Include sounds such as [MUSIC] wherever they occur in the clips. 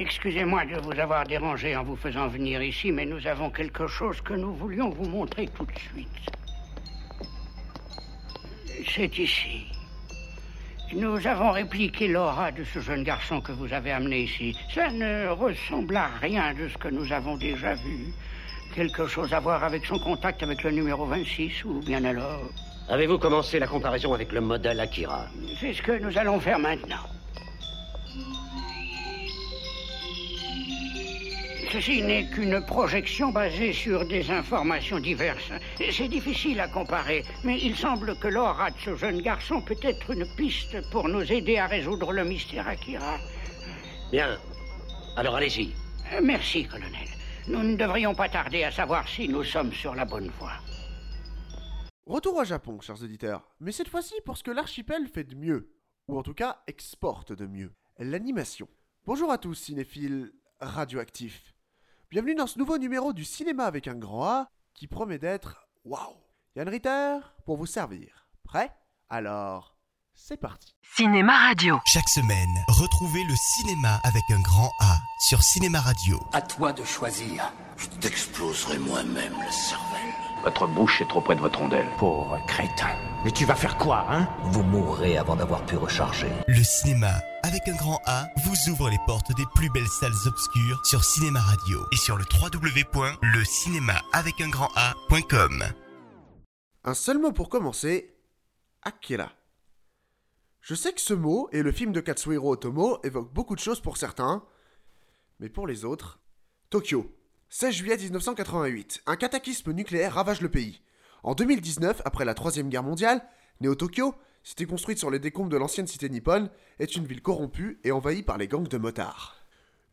Excusez-moi de vous avoir dérangé en vous faisant venir ici, mais nous avons quelque chose que nous voulions vous montrer tout de suite. C'est ici. Nous avons répliqué l'aura de ce jeune garçon que vous avez amené ici. Ça ne ressemble à rien de ce que nous avons déjà vu. Quelque chose à voir avec son contact avec le numéro 26, ou bien alors... Avez-vous commencé la comparaison avec le modèle Akira? C'est ce que nous allons faire maintenant. Ceci n'est qu'une projection basée sur des informations diverses. C'est difficile à comparer, mais il semble que l'aura de ce jeune garçon peut être une piste pour nous aider à résoudre le mystère Akira. Bien. Alors allez-y. Euh, Merci, colonel. Nous ne devrions pas tarder à savoir si nous sommes sur la bonne voie. Retour au Japon, chers auditeurs, mais cette fois-ci pour ce que l'archipel fait de mieux, ou en tout cas exporte de mieux, l'animation. Bonjour à tous cinéphiles radioactifs. Bienvenue dans ce nouveau numéro du cinéma avec un grand A qui promet d'être waouh. Yann Ritter pour vous servir. Prêt? Alors, c'est parti. Cinéma Radio. Chaque semaine, retrouvez le cinéma avec un grand A sur Cinéma Radio. À toi de choisir. Je t'exploserai moi-même la cervelle. Votre bouche est trop près de votre rondelle. Pauvre crétin. Mais tu vas faire quoi, hein? Vous mourrez avant d'avoir pu recharger. Le cinéma avec un grand A vous ouvre les portes des plus belles salles obscures sur Cinéma Radio et sur le www.lecinémaavecungranda.com. Un seul mot pour commencer Akira. Je sais que ce mot et le film de Katsuhiro Otomo évoquent beaucoup de choses pour certains, mais pour les autres, Tokyo, 16 juillet 1988, un cataclysme nucléaire ravage le pays. En 2019, après la Troisième Guerre mondiale, Néo-Tokyo, cité construite sur les décombres de l'ancienne cité nippone, est une ville corrompue et envahie par les gangs de motards.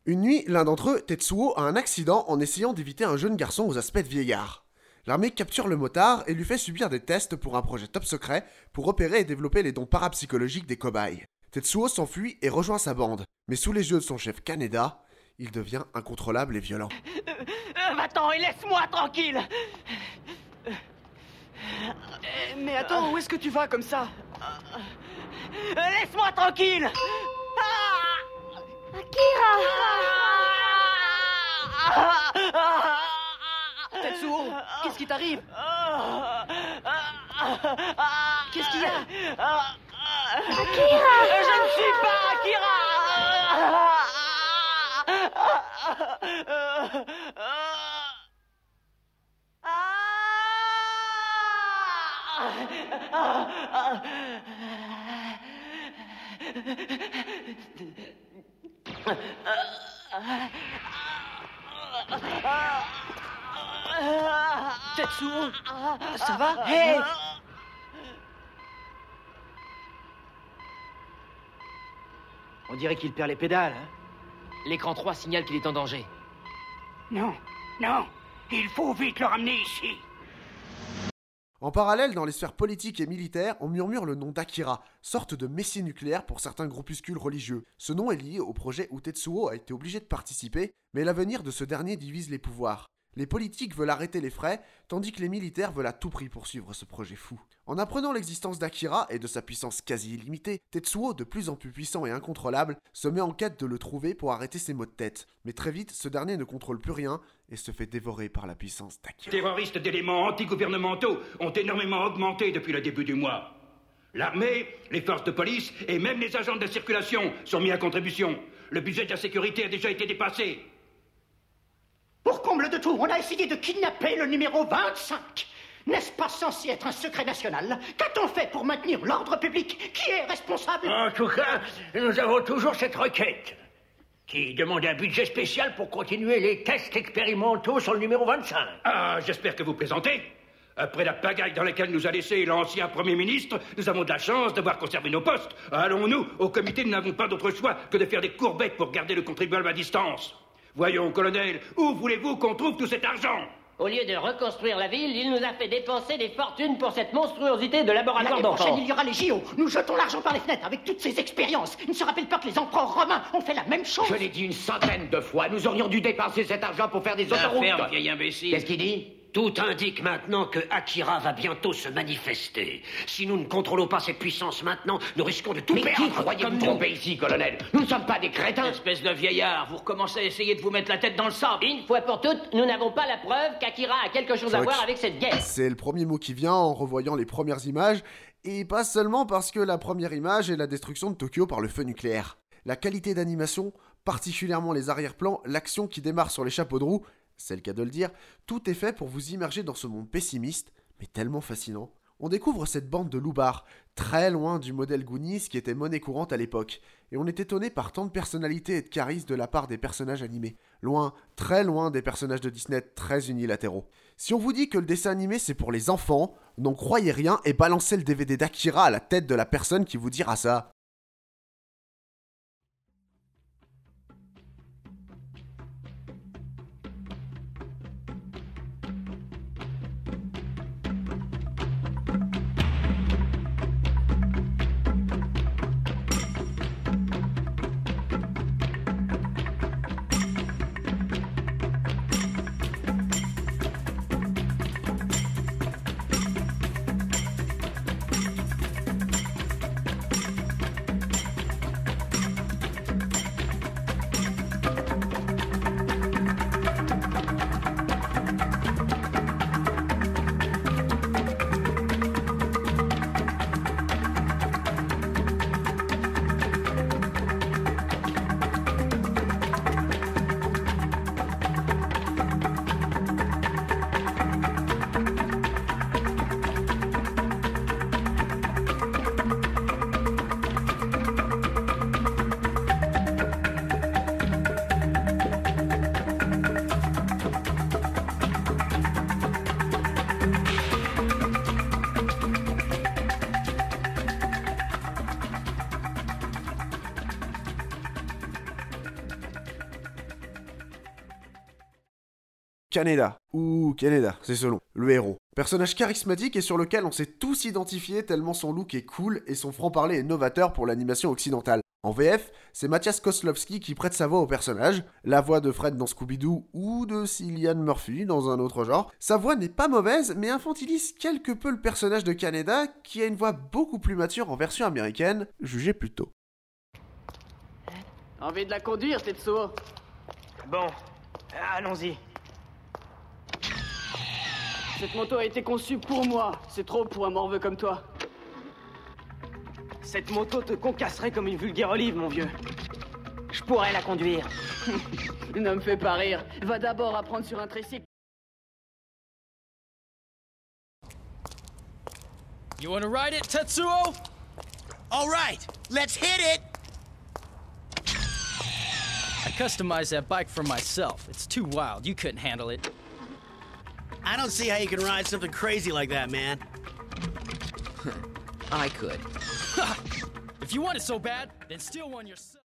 Une nuit, l'un d'entre eux, Tetsuo, a un accident en essayant d'éviter un jeune garçon aux aspects de vieillard. L'armée capture le motard et lui fait subir des tests pour un projet top secret pour repérer et développer les dons parapsychologiques des cobayes. Tetsuo s'enfuit et rejoint sa bande, mais sous les yeux de son chef Kaneda, il devient incontrôlable et violent. Euh, Va-t'en et laisse-moi tranquille Euh, Mais attends, où est-ce que tu vas comme ça? Euh, Laisse-moi tranquille. Akira. Tetsuo, qu'est-ce qui t'arrive Qu'est-ce qu'il y a Akira. Je ne suis pas Tetsuo, ça va? Hé On dirait qu'il perd les pédales. hein? L'écran 3 signale qu'il est en danger. Non, non, il faut vite le ramener ici. En parallèle, dans les sphères politiques et militaires, on murmure le nom d'Akira, sorte de messie nucléaire pour certains groupuscules religieux. Ce nom est lié au projet où Tetsuo a été obligé de participer, mais l'avenir de ce dernier divise les pouvoirs. Les politiques veulent arrêter les frais, tandis que les militaires veulent à tout prix poursuivre ce projet fou. En apprenant l'existence d'Akira et de sa puissance quasi illimitée, Tetsuo, de plus en plus puissant et incontrôlable, se met en quête de le trouver pour arrêter ses maux de tête. Mais très vite, ce dernier ne contrôle plus rien et se fait dévorer par la puissance d'Akira. Terroristes d'éléments antigouvernementaux ont énormément augmenté depuis le début du mois. L'armée, les forces de police et même les agents de circulation sont mis à contribution. Le budget de la sécurité a déjà été dépassé. Pour comble de tout, on a essayé de kidnapper le numéro 25. N'est-ce pas censé être un secret national? Qu'a-t-on fait pour maintenir l'ordre public Qui est responsable? En tout cas, nous avons toujours cette requête qui demande un budget spécial pour continuer les tests expérimentaux sur le numéro 25. Ah, j'espère que vous plaisantez. Après la pagaille dans laquelle nous a laissé l'ancien Premier ministre, nous avons de la chance d'avoir conservé nos postes. Allons-nous, au comité, nous n'avons pas d'autre choix que de faire des courbettes pour garder le contribuable à distance. Voyons, colonel, où voulez-vous qu'on trouve tout cet argent? Au lieu de reconstruire la ville, il nous a fait dépenser des fortunes pour cette monstruosité de laboratoire L'année d'enfants. prochaine, il y aura les JO. Nous jetons l'argent par les fenêtres avec toutes ces expériences. Il ne se rappelle pas que les empereurs romains ont fait la même chose. Je l'ai dit une centaine de fois, nous aurions dû dépenser cet argent pour faire des La autoroutes. ferme, vieil imbécile. Qu'est-ce qu'il dit? Tout indique maintenant que Akira va bientôt se manifester. Si nous ne contrôlons pas ses puissances maintenant, nous risquons de tout Mais perdre. qui croyez-vous tromper ici, colonel Nous ne sommes pas des crétins Espèce de vieillard, vous recommencez à essayer de vous mettre la tête dans le sable. Une fois pour toutes, nous n'avons pas la preuve qu'Akira a quelque chose à voir avec cette guerre. C'est le premier mot qui vient en revoyant les premières images, et pas seulement parce que la première image est la destruction de Tokyo par le feu nucléaire. La qualité d'animation, particulièrement les arrière-plans, l'action qui démarre sur les chapeaux de roue, c'est le cas de le dire, tout est fait pour vous immerger dans ce monde pessimiste, mais tellement fascinant. On découvre cette bande de loupards, très loin du modèle Goonies qui était monnaie courante à l'époque, et on est étonné par tant de personnalité et de charisme de la part des personnages animés. Loin, très loin des personnages de Disney très unilatéraux. Si on vous dit que le dessin animé c'est pour les enfants, n'en croyez rien et balancez le DVD d'Akira à la tête de la personne qui vous dira ça. Kaneda, ou Kaneda, c'est selon, le héros. Personnage charismatique et sur lequel on s'est tous identifiés tellement son look est cool et son franc-parler est novateur pour l'animation occidentale. En VF, c'est Mathias Koslowski qui prête sa voix au personnage, la voix de Fred dans Scooby-Doo ou de Cillian Murphy dans un autre genre. Sa voix n'est pas mauvaise, mais infantilise quelque peu le personnage de Kaneda, qui a une voix beaucoup plus mature en version américaine, jugée plus tôt. Envie de la conduire, Tetsuo Bon, allons-y. Cette moto a été conçue pour moi. C'est trop pour un morveux comme toi. Cette moto te concasserait comme une vulgaire olive, mon vieux. Je pourrais la conduire. [LAUGHS] ne me fais pas rire. Va d'abord apprendre sur un tricycle. You wanna ride it, Tetsuo? All right, let's hit it! I customized that bike for myself. It's too wild. You couldn't handle it. I don't see how you can ride something crazy like that, man. [LAUGHS] I could. [LAUGHS] if you want it so bad, then steal one yourself.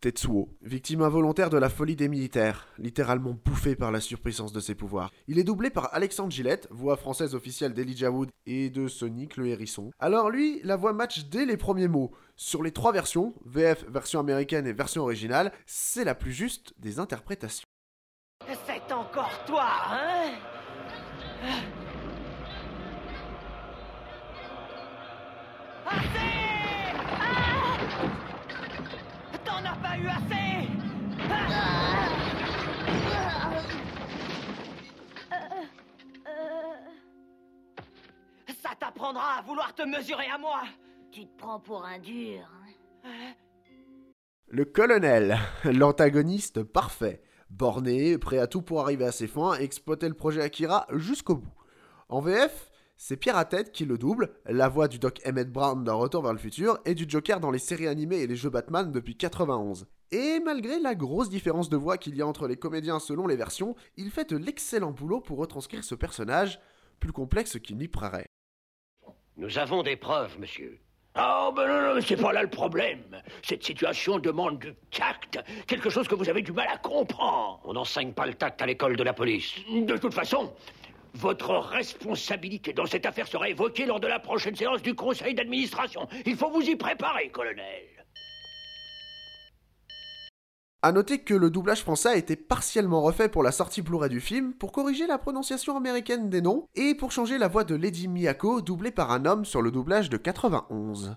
Tetsuo, victime involontaire de la folie des militaires, littéralement bouffé par la surpuissance de ses pouvoirs. Il est doublé par Alexandre Gillette, voix française officielle d'Elijah Wood et de Sonic le hérisson. Alors lui, la voix match dès les premiers mots. Sur les trois versions, VF, version américaine et version originale, c'est la plus juste des interprétations. C'est encore toi, hein? T'en as pas eu assez Ah Ça t'apprendra à vouloir te mesurer à moi Tu te prends pour un dur. hein Le colonel, [LAUGHS] l'antagoniste parfait, borné, prêt à tout pour arriver à ses fins et exploiter le projet Akira jusqu'au bout. En VF, c'est Pierre à tête qui le double, la voix du Doc Emmett Brown dans Retour vers le futur et du Joker dans les séries animées et les jeux Batman depuis 91. Et malgré la grosse différence de voix qu'il y a entre les comédiens selon les versions, il fait de l'excellent boulot pour retranscrire ce personnage, plus complexe qu'il n'y paraît. Nous avons des preuves, monsieur. Oh, ben non, non, c'est pas là le problème. Cette situation demande du tact, quelque chose que vous avez du mal à comprendre. On n'enseigne pas le tact à l'école de la police. De toute façon, votre responsabilité dans cette affaire sera évoquée lors de la prochaine séance du conseil d'administration. Il faut vous y préparer, colonel. A noter que le doublage français a été partiellement refait pour la sortie Blu-ray du film pour corriger la prononciation américaine des noms et pour changer la voix de Lady Miyako doublée par un homme sur le doublage de 91.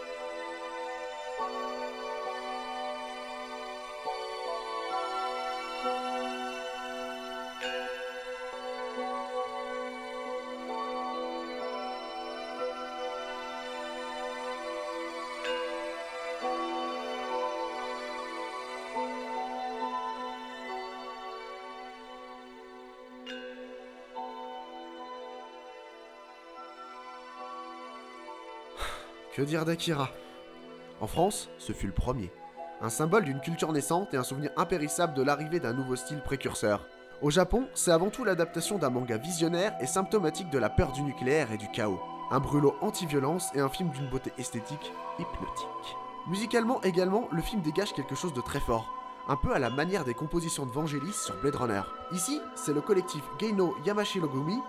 Que dire d'Akira? En France, ce fut le premier. Un symbole d'une culture naissante et un souvenir impérissable de l'arrivée d'un nouveau style précurseur. Au Japon, c'est avant tout l'adaptation d'un manga visionnaire et symptomatique de la peur du nucléaire et du chaos. Un brûlot anti-violence et un film d'une beauté esthétique hypnotique. Musicalement également, le film dégage quelque chose de très fort. Un peu à la manière des compositions de Vangelis sur Blade Runner. Ici, c'est le collectif Geino Yamashirogumi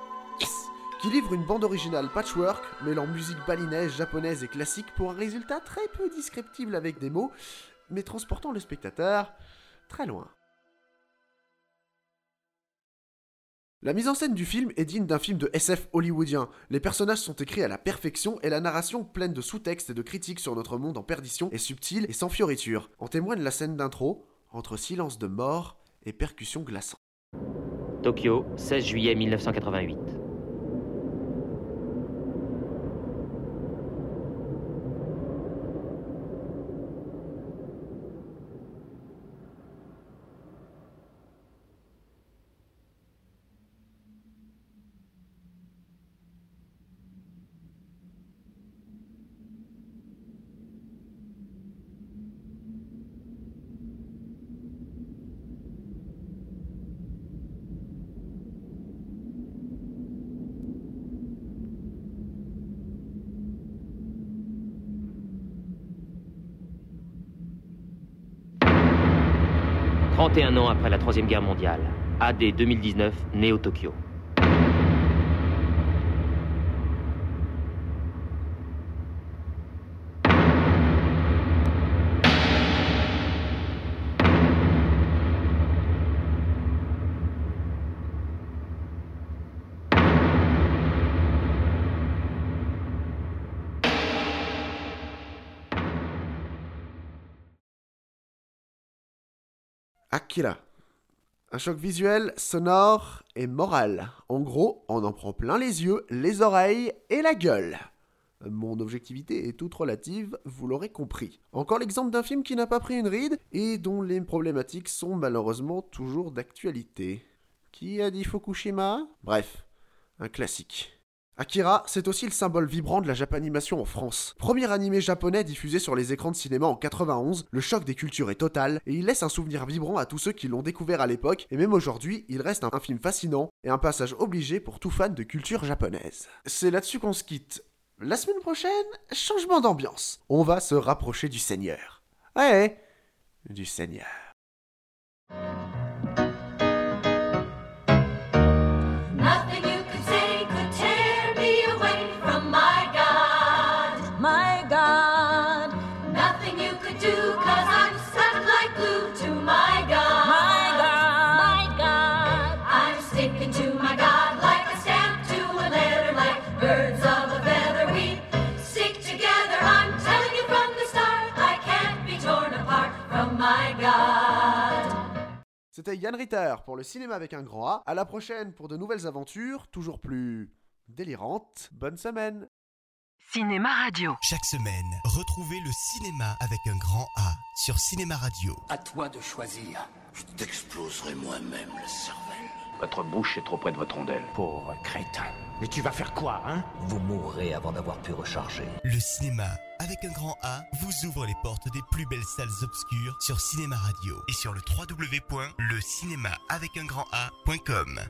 qui livre une bande originale patchwork mêlant musique balinaise, japonaise et classique pour un résultat très peu descriptible avec des mots, mais transportant le spectateur très loin. La mise en scène du film est digne d'un film de SF hollywoodien. Les personnages sont écrits à la perfection et la narration pleine de sous-textes et de critiques sur notre monde en perdition est subtile et sans fioritures. En témoigne la scène d'intro, entre silence de mort et percussions glaçantes. Tokyo, 16 juillet 1988. 31 ans après la Troisième Guerre mondiale, AD 2019, né au Tokyo. Akira. Un choc visuel, sonore et moral. En gros, on en prend plein les yeux, les oreilles et la gueule. Mon objectivité est toute relative, vous l'aurez compris. Encore l'exemple d'un film qui n'a pas pris une ride et dont les problématiques sont malheureusement toujours d'actualité. Qui a dit Fukushima? Bref, un classique. Akira, c'est aussi le symbole vibrant de la japanimation en France. Premier animé japonais diffusé sur les écrans de cinéma en 91, le choc des cultures est total et il laisse un souvenir vibrant à tous ceux qui l'ont découvert à l'époque et même aujourd'hui, il reste un, film fascinant et un passage obligé pour tout fan de culture japonaise. C'est là-dessus qu'on se quitte. La semaine prochaine, changement d'ambiance. On va se rapprocher du Seigneur. Ouais, du Seigneur. C'était Yann Ritter pour le cinéma avec un grand A. À la prochaine pour de nouvelles aventures, toujours plus délirantes. Bonne semaine. Cinéma Radio. Chaque semaine, retrouvez le cinéma avec un grand A sur Cinéma Radio. À toi de choisir. Je t'exploserai moi-même le cervelle. Votre bouche est trop près de votre rondelle. Pauvre crétin. Mais tu vas faire quoi, hein? Vous mourrez avant d'avoir pu recharger. Le cinéma avec un grand A vous ouvre les portes des plus belles salles obscures sur Cinéma Radio et sur le www.lecinéma avec un grand A.com.